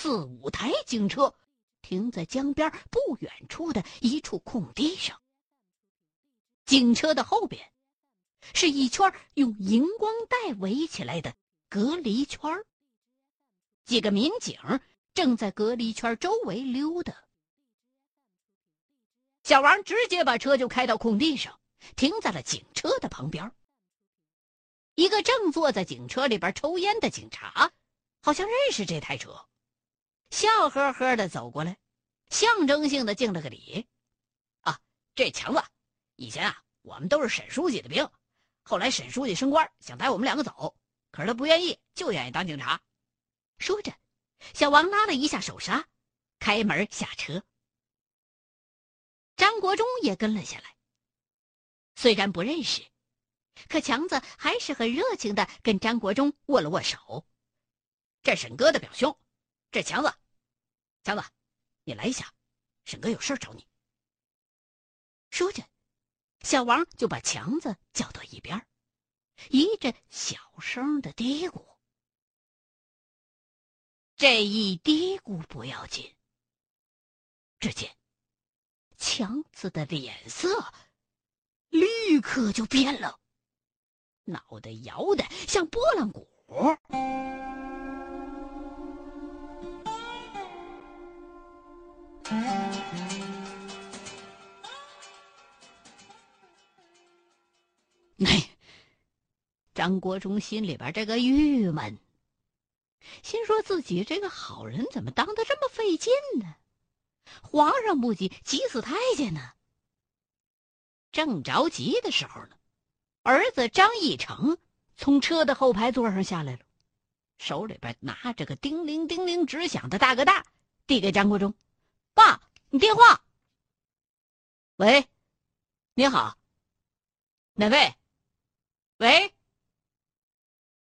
四五台警车停在江边不远处的一处空地上。警车的后边是一圈用荧光带围起来的隔离圈几个民警正在隔离圈周围溜达。小王直接把车就开到空地上，停在了警车的旁边。一个正坐在警车里边抽烟的警察，好像认识这台车，笑呵呵的走过来，象征性的敬了个礼。啊，这强子，以前啊，我们都是沈书记的兵，后来沈书记升官，想带我们两个走，可是他不愿意，就愿意当警察。说着，小王拉了一下手刹，开门下车。张国忠也跟了下来。虽然不认识，可强子还是很热情的跟张国忠握了握手。这沈哥的表兄，这强子，强子，你来一下，沈哥有事找你。说着，小王就把强子叫到一边，一阵小声的嘀咕。这一嘀咕不要紧，只见。强子的脸色立刻就变了，脑袋摇的像拨浪鼓。哎，张国忠心里边这个郁闷，心说自己这个好人怎么当的这么费劲呢？皇上不急，急死太监呢。正着急的时候呢，儿子张义成从车的后排座上下来了，手里边拿着个叮铃叮铃直响的大哥大，递给张国忠：“爸，你电话。”“喂，你好，哪位？”“喂。”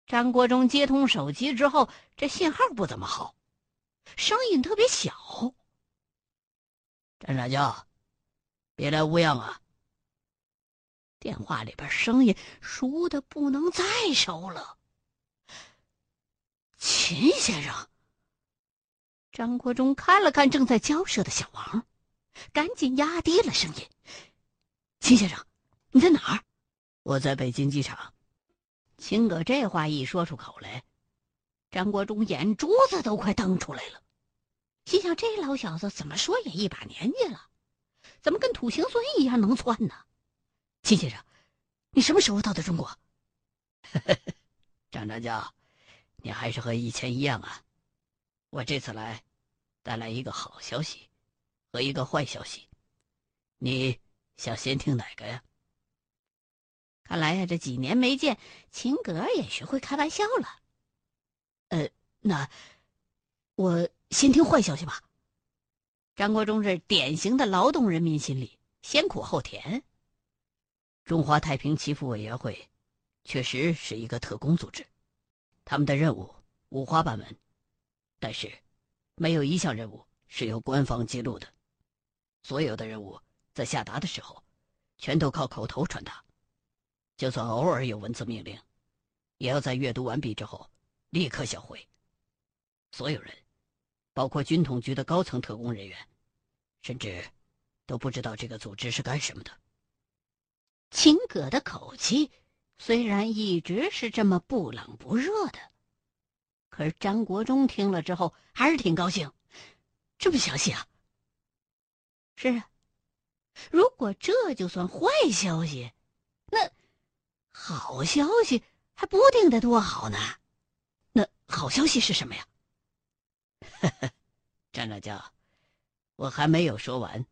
张国忠接通手机之后，这信号不怎么好，声音特别小。张长教，别来无恙啊！电话里边声音熟的不能再熟了。秦先生，张国忠看了看正在交涉的小王，赶紧压低了声音：“秦先生，你在哪儿？”“我在北京机场。”秦哥这话一说出口来，张国忠眼珠子都快瞪出来了。心想：这老小子怎么说也一把年纪了，怎么跟土行孙一样能窜呢？秦先生，你什么时候到的中国？张长教，你还是和以前一样啊！我这次来，带来一个好消息和一个坏消息，你想先听哪个呀？看来呀，这几年没见，秦格也学会开玩笑了。呃，那我。先听坏消息吧。张国忠是典型的劳动人民心理，先苦后甜。中华太平祈福委员会确实是一个特工组织，他们的任务五花八门，但是没有一项任务是由官方揭露的。所有的任务在下达的时候，全都靠口头传达，就算偶尔有文字命令，也要在阅读完毕之后立刻销毁。所有人。包括军统局的高层特工人员，甚至都不知道这个组织是干什么的。秦葛的口气虽然一直是这么不冷不热的，可是张国忠听了之后还是挺高兴。这么详细啊？是啊。如果这就算坏消息，那好消息还不定得多好呢。那好消息是什么呀？张长教，我还没有说完。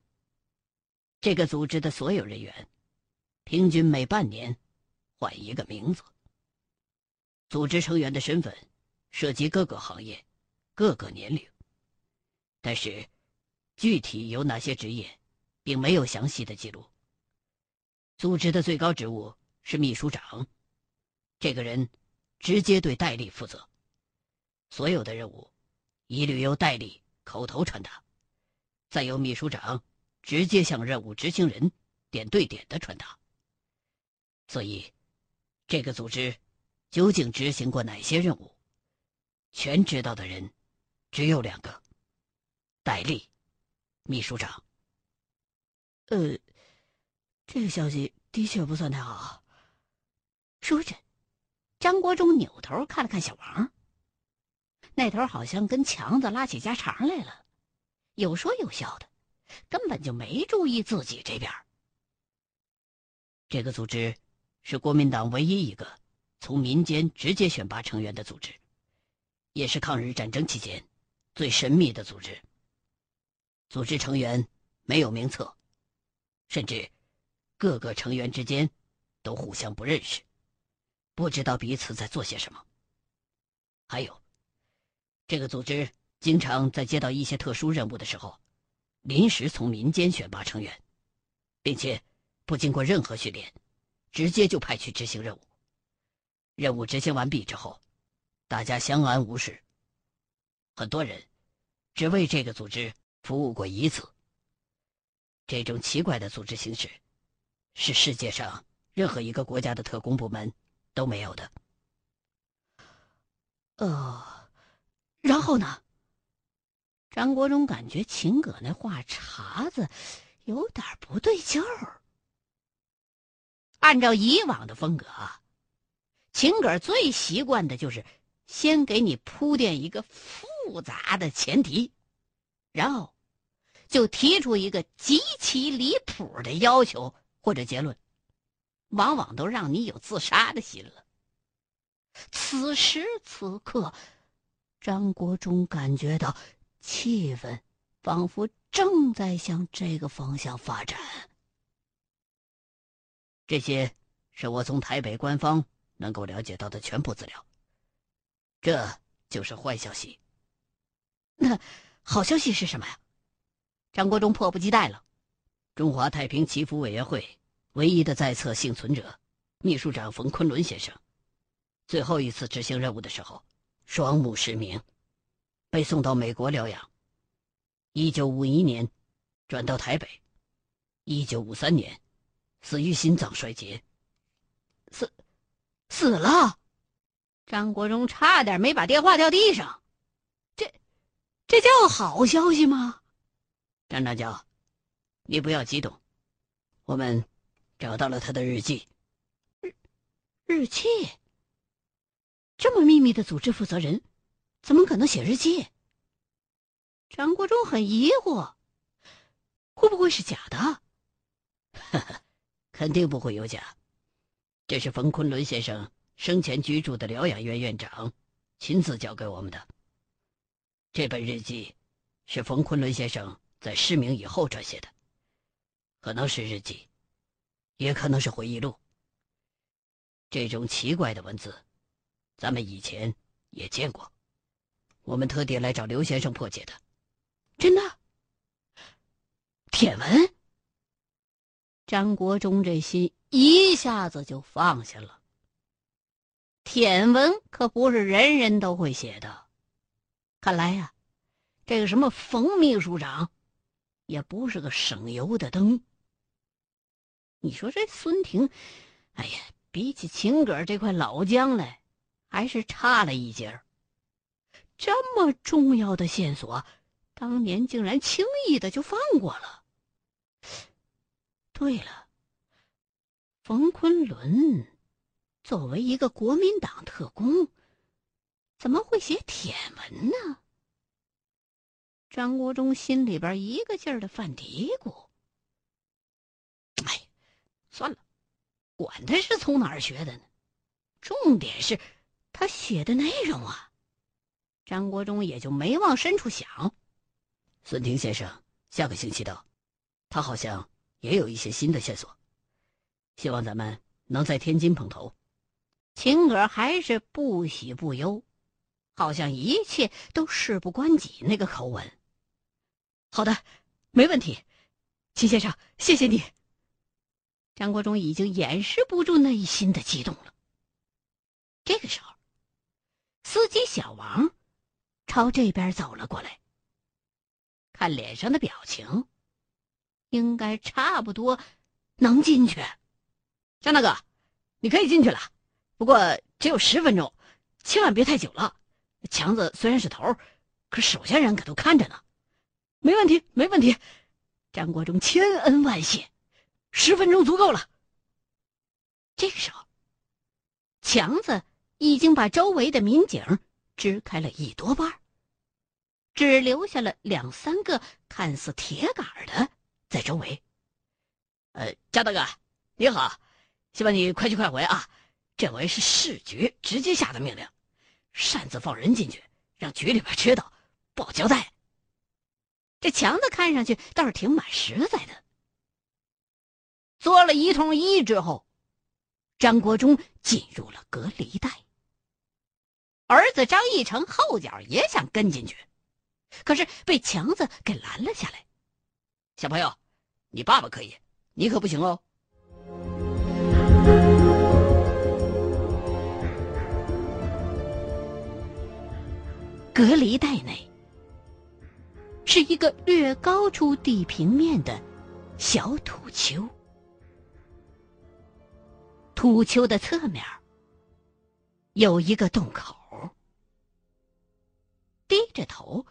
这个组织的所有人员，平均每半年换一个名字。组织成员的身份涉及各个行业、各个年龄，但是具体有哪些职业，并没有详细的记录。组织的最高职务是秘书长，这个人直接对戴笠负责，所有的任务。一律由戴笠口头传达，再由秘书长直接向任务执行人点对点的传达。所以，这个组织究竟执行过哪些任务，全知道的人只有两个：戴笠，秘书长。呃，这个消息的确不算太好。说着，张国忠扭头看了看小王，那头好像跟强子拉起家常来了，有说有笑的，根本就没注意自己这边。这个组织是国民党唯一一个从民间直接选拔成员的组织，也是抗日战争期间最神秘的组织。组织成员没有名册。甚至，各个成员之间都互相不认识，不知道彼此在做些什么。还有，这个组织经常在接到一些特殊任务的时候，临时从民间选拔成员，并且不经过任何训练，直接就派去执行任务。任务执行完毕之后，大家相安无事。很多人只为这个组织服务过一次。这种奇怪的组织形式，是世界上任何一个国家的特工部门都没有的。呃，然后呢？张国忠感觉秦葛那话茬子有点不对劲儿。按照以往的风格啊，秦葛最习惯的就是先给你铺垫一个复杂的前提，然后。就提出一个极其离谱的要求或者结论，往往都让你有自杀的心了。此时此刻，张国忠感觉到气氛仿佛正在向这个方向发展。这些是我从台北官方能够了解到的全部资料。这就是坏消息。那好消息是什么呀？张国忠迫不及待了。中华太平祈福委员会唯一的在册幸存者，秘书长冯昆仑先生，最后一次执行任务的时候，双目失明，被送到美国疗养。一九五一年，转到台北。一九五三年，死于心脏衰竭。死，死了。张国忠差点没把电话掉地上。这，这叫好消息吗？张长教，你不要激动。我们找到了他的日记。日日记？这么秘密的组织负责人，怎么可能写日记？张国忠很疑惑，会不会是假的？哈哈，肯定不会有假。这是冯昆仑先生生前居住的疗养院院长亲自交给我们的。这本日记是冯昆仑先生。在失明以后撰写的，可能是日记，也可能是回忆录。这种奇怪的文字，咱们以前也见过。我们特地来找刘先生破解的。真的？舔文？张国忠这心一下子就放下了。舔文可不是人人都会写的。看来呀，这个什么冯秘书长。也不是个省油的灯。你说这孙婷，哎呀，比起秦葛这块老姜来，还是差了一截儿。这么重要的线索，当年竟然轻易的就放过了。对了，冯昆仑作为一个国民党特工，怎么会写帖文呢？张国忠心里边一个劲儿的犯嘀咕：“哎，算了，管他是从哪儿学的呢，重点是他写的内容啊。”张国忠也就没往深处想。孙婷先生下个星期到，他好像也有一些新的线索，希望咱们能在天津碰头。秦葛还是不喜不忧，好像一切都事不关己那个口吻。好的，没问题，秦先生，谢谢你。张国忠已经掩饰不住内心的激动了。这个时候，司机小王朝这边走了过来，看脸上的表情，应该差不多能进去。张大哥，你可以进去了，不过只有十分钟，千万别太久了。强子虽然是头，可手下人可都看着呢。没问题，没问题。张国忠千恩万谢，十分钟足够了。这个时候，强子已经把周围的民警支开了一多半，只留下了两三个看似铁杆的在周围。呃，张大哥，你好，希望你快去快回啊！这回是市局直接下的命令，擅自放人进去，让局里边知道，不好交代。这强子看上去倒是挺蛮实在的。做了一通揖之后，张国忠进入了隔离带。儿子张义成后脚也想跟进去，可是被强子给拦了下来。小朋友，你爸爸可以，你可不行哦。隔离带内。是一个略高出地平面的小土丘，土丘的侧面有一个洞口，低着头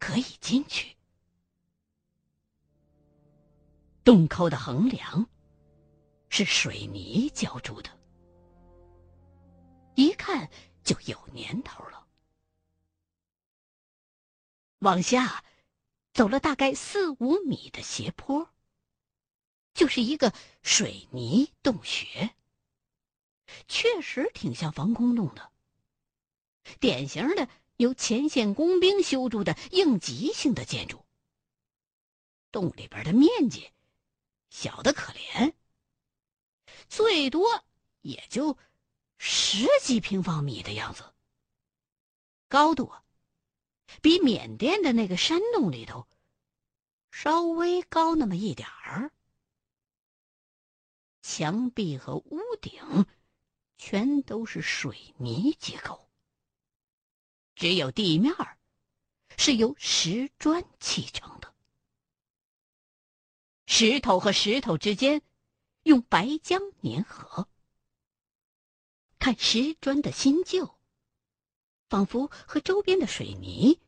可以进去。洞口的横梁是水泥浇筑的，一看就有年头了。往下。走了大概四五米的斜坡，就是一个水泥洞穴。确实挺像防空洞的，典型的由前线工兵修筑的应急性的建筑。洞里边的面积小的可怜，最多也就十几平方米的样子，高度。比缅甸的那个山洞里头稍微高那么一点儿，墙壁和屋顶全都是水泥结构，只有地面是由石砖砌成的，石头和石头之间用白浆粘合，看石砖的新旧。仿佛和周边的水泥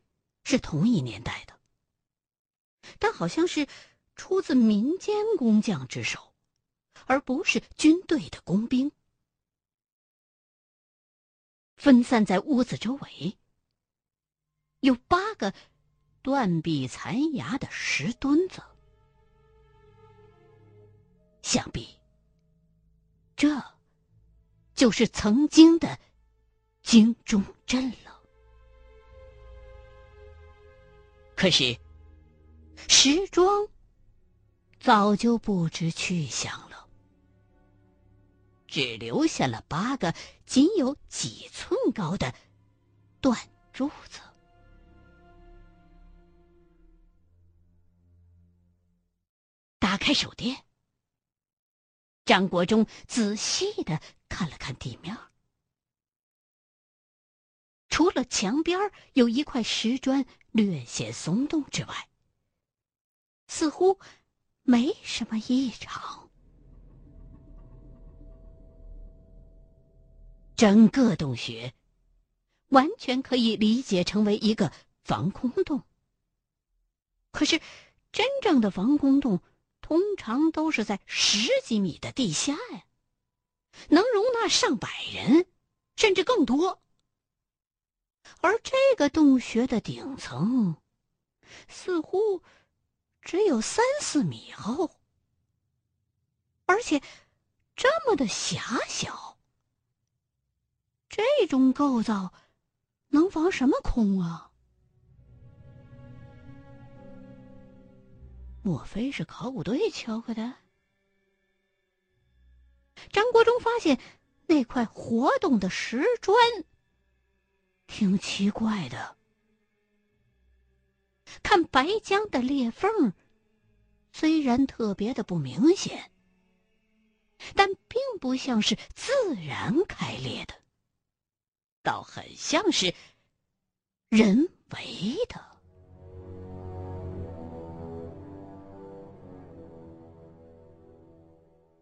是同一年代的，但好像是出自民间工匠之手，而不是军队的工兵。分散在屋子周围有八个断壁残崖的石墩子，想必这就是曾经的。京中镇了，可是石庄早就不知去向了，只留下了八个仅有几寸高的断柱子。打开手电，张国忠仔细的看了看地面。除了墙边有一块石砖略显松动之外，似乎没什么异常。整个洞穴完全可以理解成为一个防空洞。可是，真正的防空洞通常都是在十几米的地下呀，能容纳上百人，甚至更多。而这个洞穴的顶层，似乎只有三四米厚，而且这么的狭小。这种构造能防什么空啊？莫非是考古队敲开的？张国忠发现那块活动的石砖。挺奇怪的，看白浆的裂缝，虽然特别的不明显，但并不像是自然开裂的，倒很像是人为的。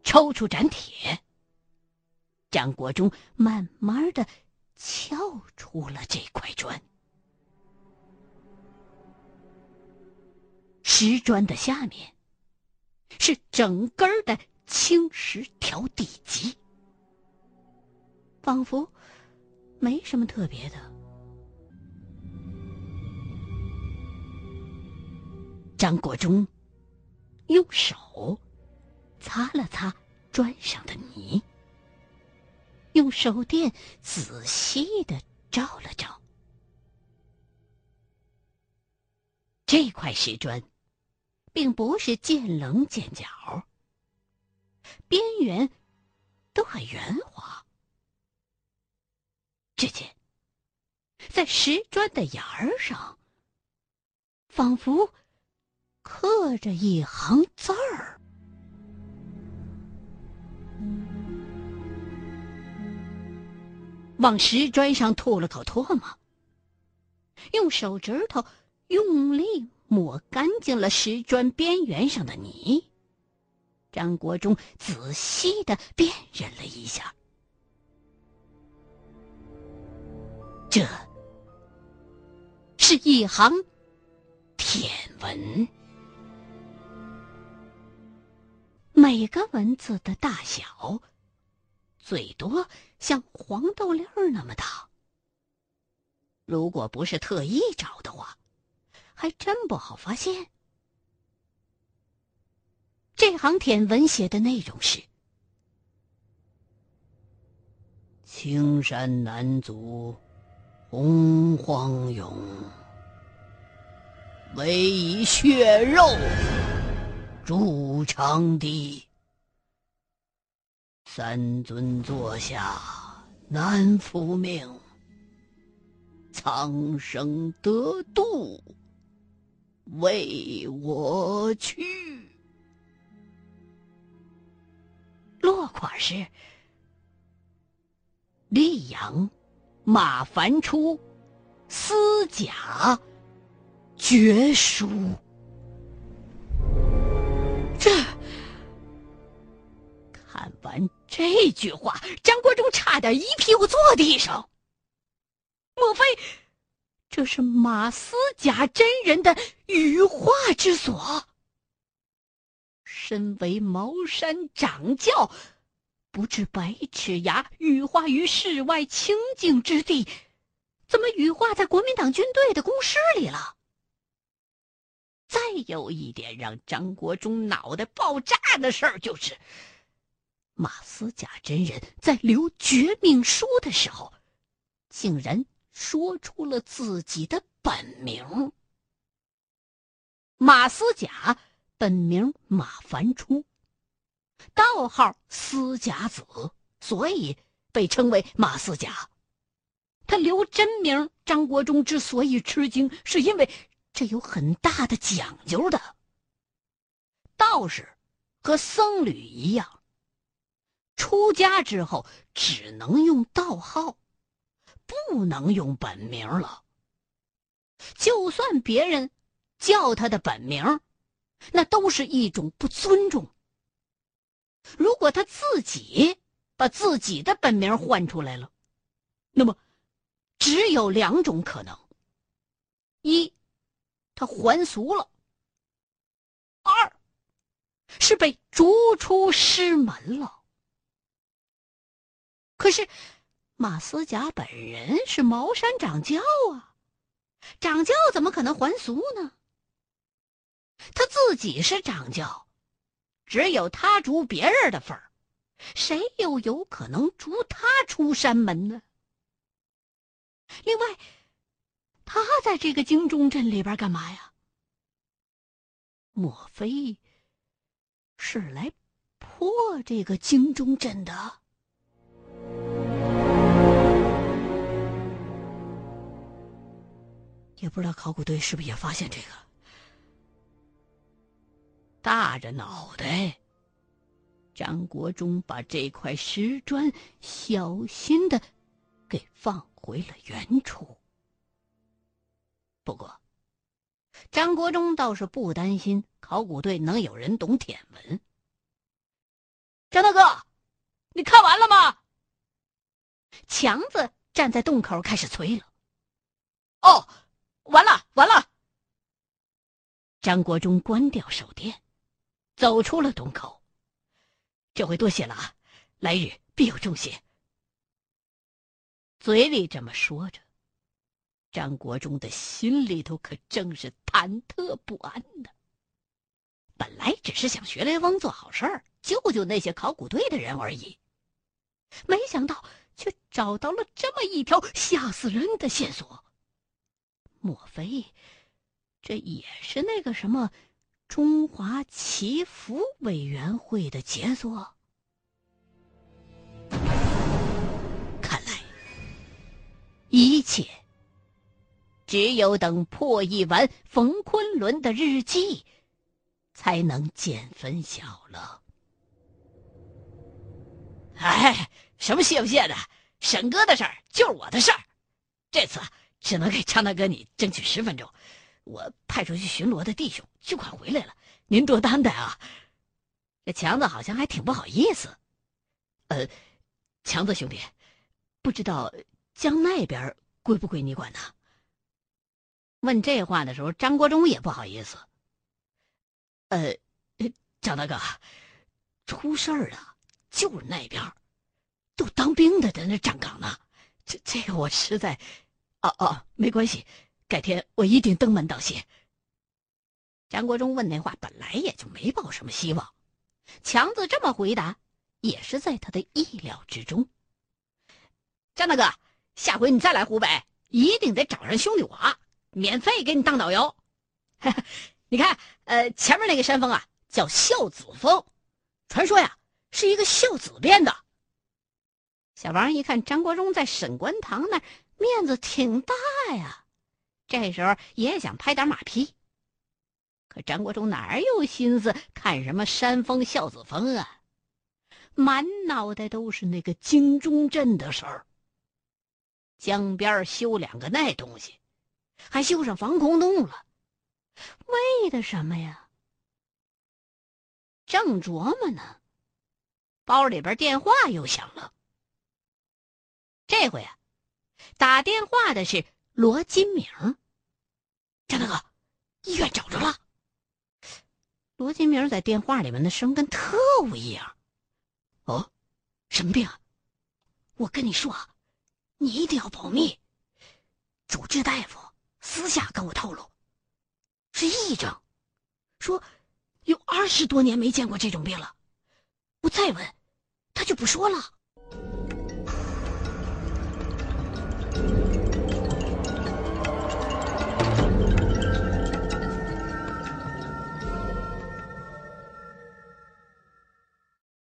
抽出斩铁，张国忠慢慢的。撬出了这块砖，石砖的下面，是整根的青石条底基，仿佛没什么特别的。张国忠用手擦了擦砖上的泥，用手电仔细的照了照这块石砖，并不是见棱见角，边缘都很圆滑。只见在石砖的沿儿上，仿佛……刻着一行字儿，往石砖上吐了口唾沫，用手指头用力抹干净了石砖边缘上的泥。张国忠仔细的辨认了一下，这是一行舔文。每个文字的大小，最多像黄豆粒儿那么大。如果不是特意找的话，还真不好发现。这行舔文写的内容是：青山南足洪荒勇，唯以血肉。筑长堤，三尊坐下难复命。苍生得度为我去。落款是：溧阳马凡初私甲绝书。这这句话，张国忠差点一屁股坐地上。莫非这是马思甲真人的羽化之所？身为茅山掌教，不治百尺崖，羽化于世外清净之地，怎么羽化在国民党军队的工室里了？再有一点让张国忠脑袋爆炸的事儿，就是马思甲真人在留绝命书的时候，竟然说出了自己的本名。马思甲本名马凡初，道号思甲子，所以被称为马思甲。他留真名张国忠之所以吃惊，是因为。这有很大的讲究的。道士和僧侣一样，出家之后只能用道号，不能用本名了。就算别人叫他的本名，那都是一种不尊重。如果他自己把自己的本名换出来了，那么只有两种可能：一。他还俗了。二，是被逐出师门了。可是，马思甲本人是茅山掌教啊，掌教怎么可能还俗呢？他自己是掌教，只有他逐别人的份儿，谁又有可能逐他出山门呢？另外。他在这个京中镇里边干嘛呀？莫非是来破这个京中镇的？也不知道考古队是不是也发现这个。大着脑袋，张国忠把这块石砖小心的给放回了原处。不过，张国忠倒是不担心考古队能有人懂舔文。张大哥，你看完了吗？强子站在洞口开始催了。哦，完了，完了。张国忠关掉手电，走出了洞口。这回多谢了啊，来日必有重谢。嘴里这么说着，张国忠的心里头可正是忐忑不安呢。本来只是想学雷锋做好事儿，救救那些考古队的人而已，没想到却找到了这么一条吓死人的线索。莫非？这也是那个什么中华祈福委员会的杰作。看来，一切只有等破译完冯昆仑的日记，才能见分晓了。哎，什么谢不谢的？沈哥的事儿就是我的事儿，这次只能给张大哥你争取十分钟。我派出去巡逻的弟兄就快回来了，您多担待啊！这强子好像还挺不好意思。呃，强子兄弟，不知道江那边归不归你管呢？问这话的时候，张国忠也不好意思。呃，张大哥，出事儿了，就是那边，都当兵的在那站岗呢。这这个我实在……哦哦，没关系。改天我一定登门道谢。张国忠问那话本来也就没抱什么希望，强子这么回答也是在他的意料之中。张大哥，下回你再来湖北，一定得找人兄弟我，免费给你当导游。你看，呃，前面那个山峰啊，叫孝子峰，传说呀是一个孝子变的。小王一看张国忠在沈官堂那面子挺大呀。这时候也想拍点马屁，可张国忠哪有心思看什么山峰孝子峰啊？满脑袋都是那个金钟镇的事儿。江边修两个那东西，还修上防空洞了，为的什么呀？正琢磨呢，包里边电话又响了。这回啊，打电话的是罗金明。张大哥，医院找着了。罗金明在电话里面的声跟特务一样。哦，什么病啊？我跟你说，你一定要保密。主治大夫私下跟我透露，是癔症，说有二十多年没见过这种病了。我再问，他就不说了。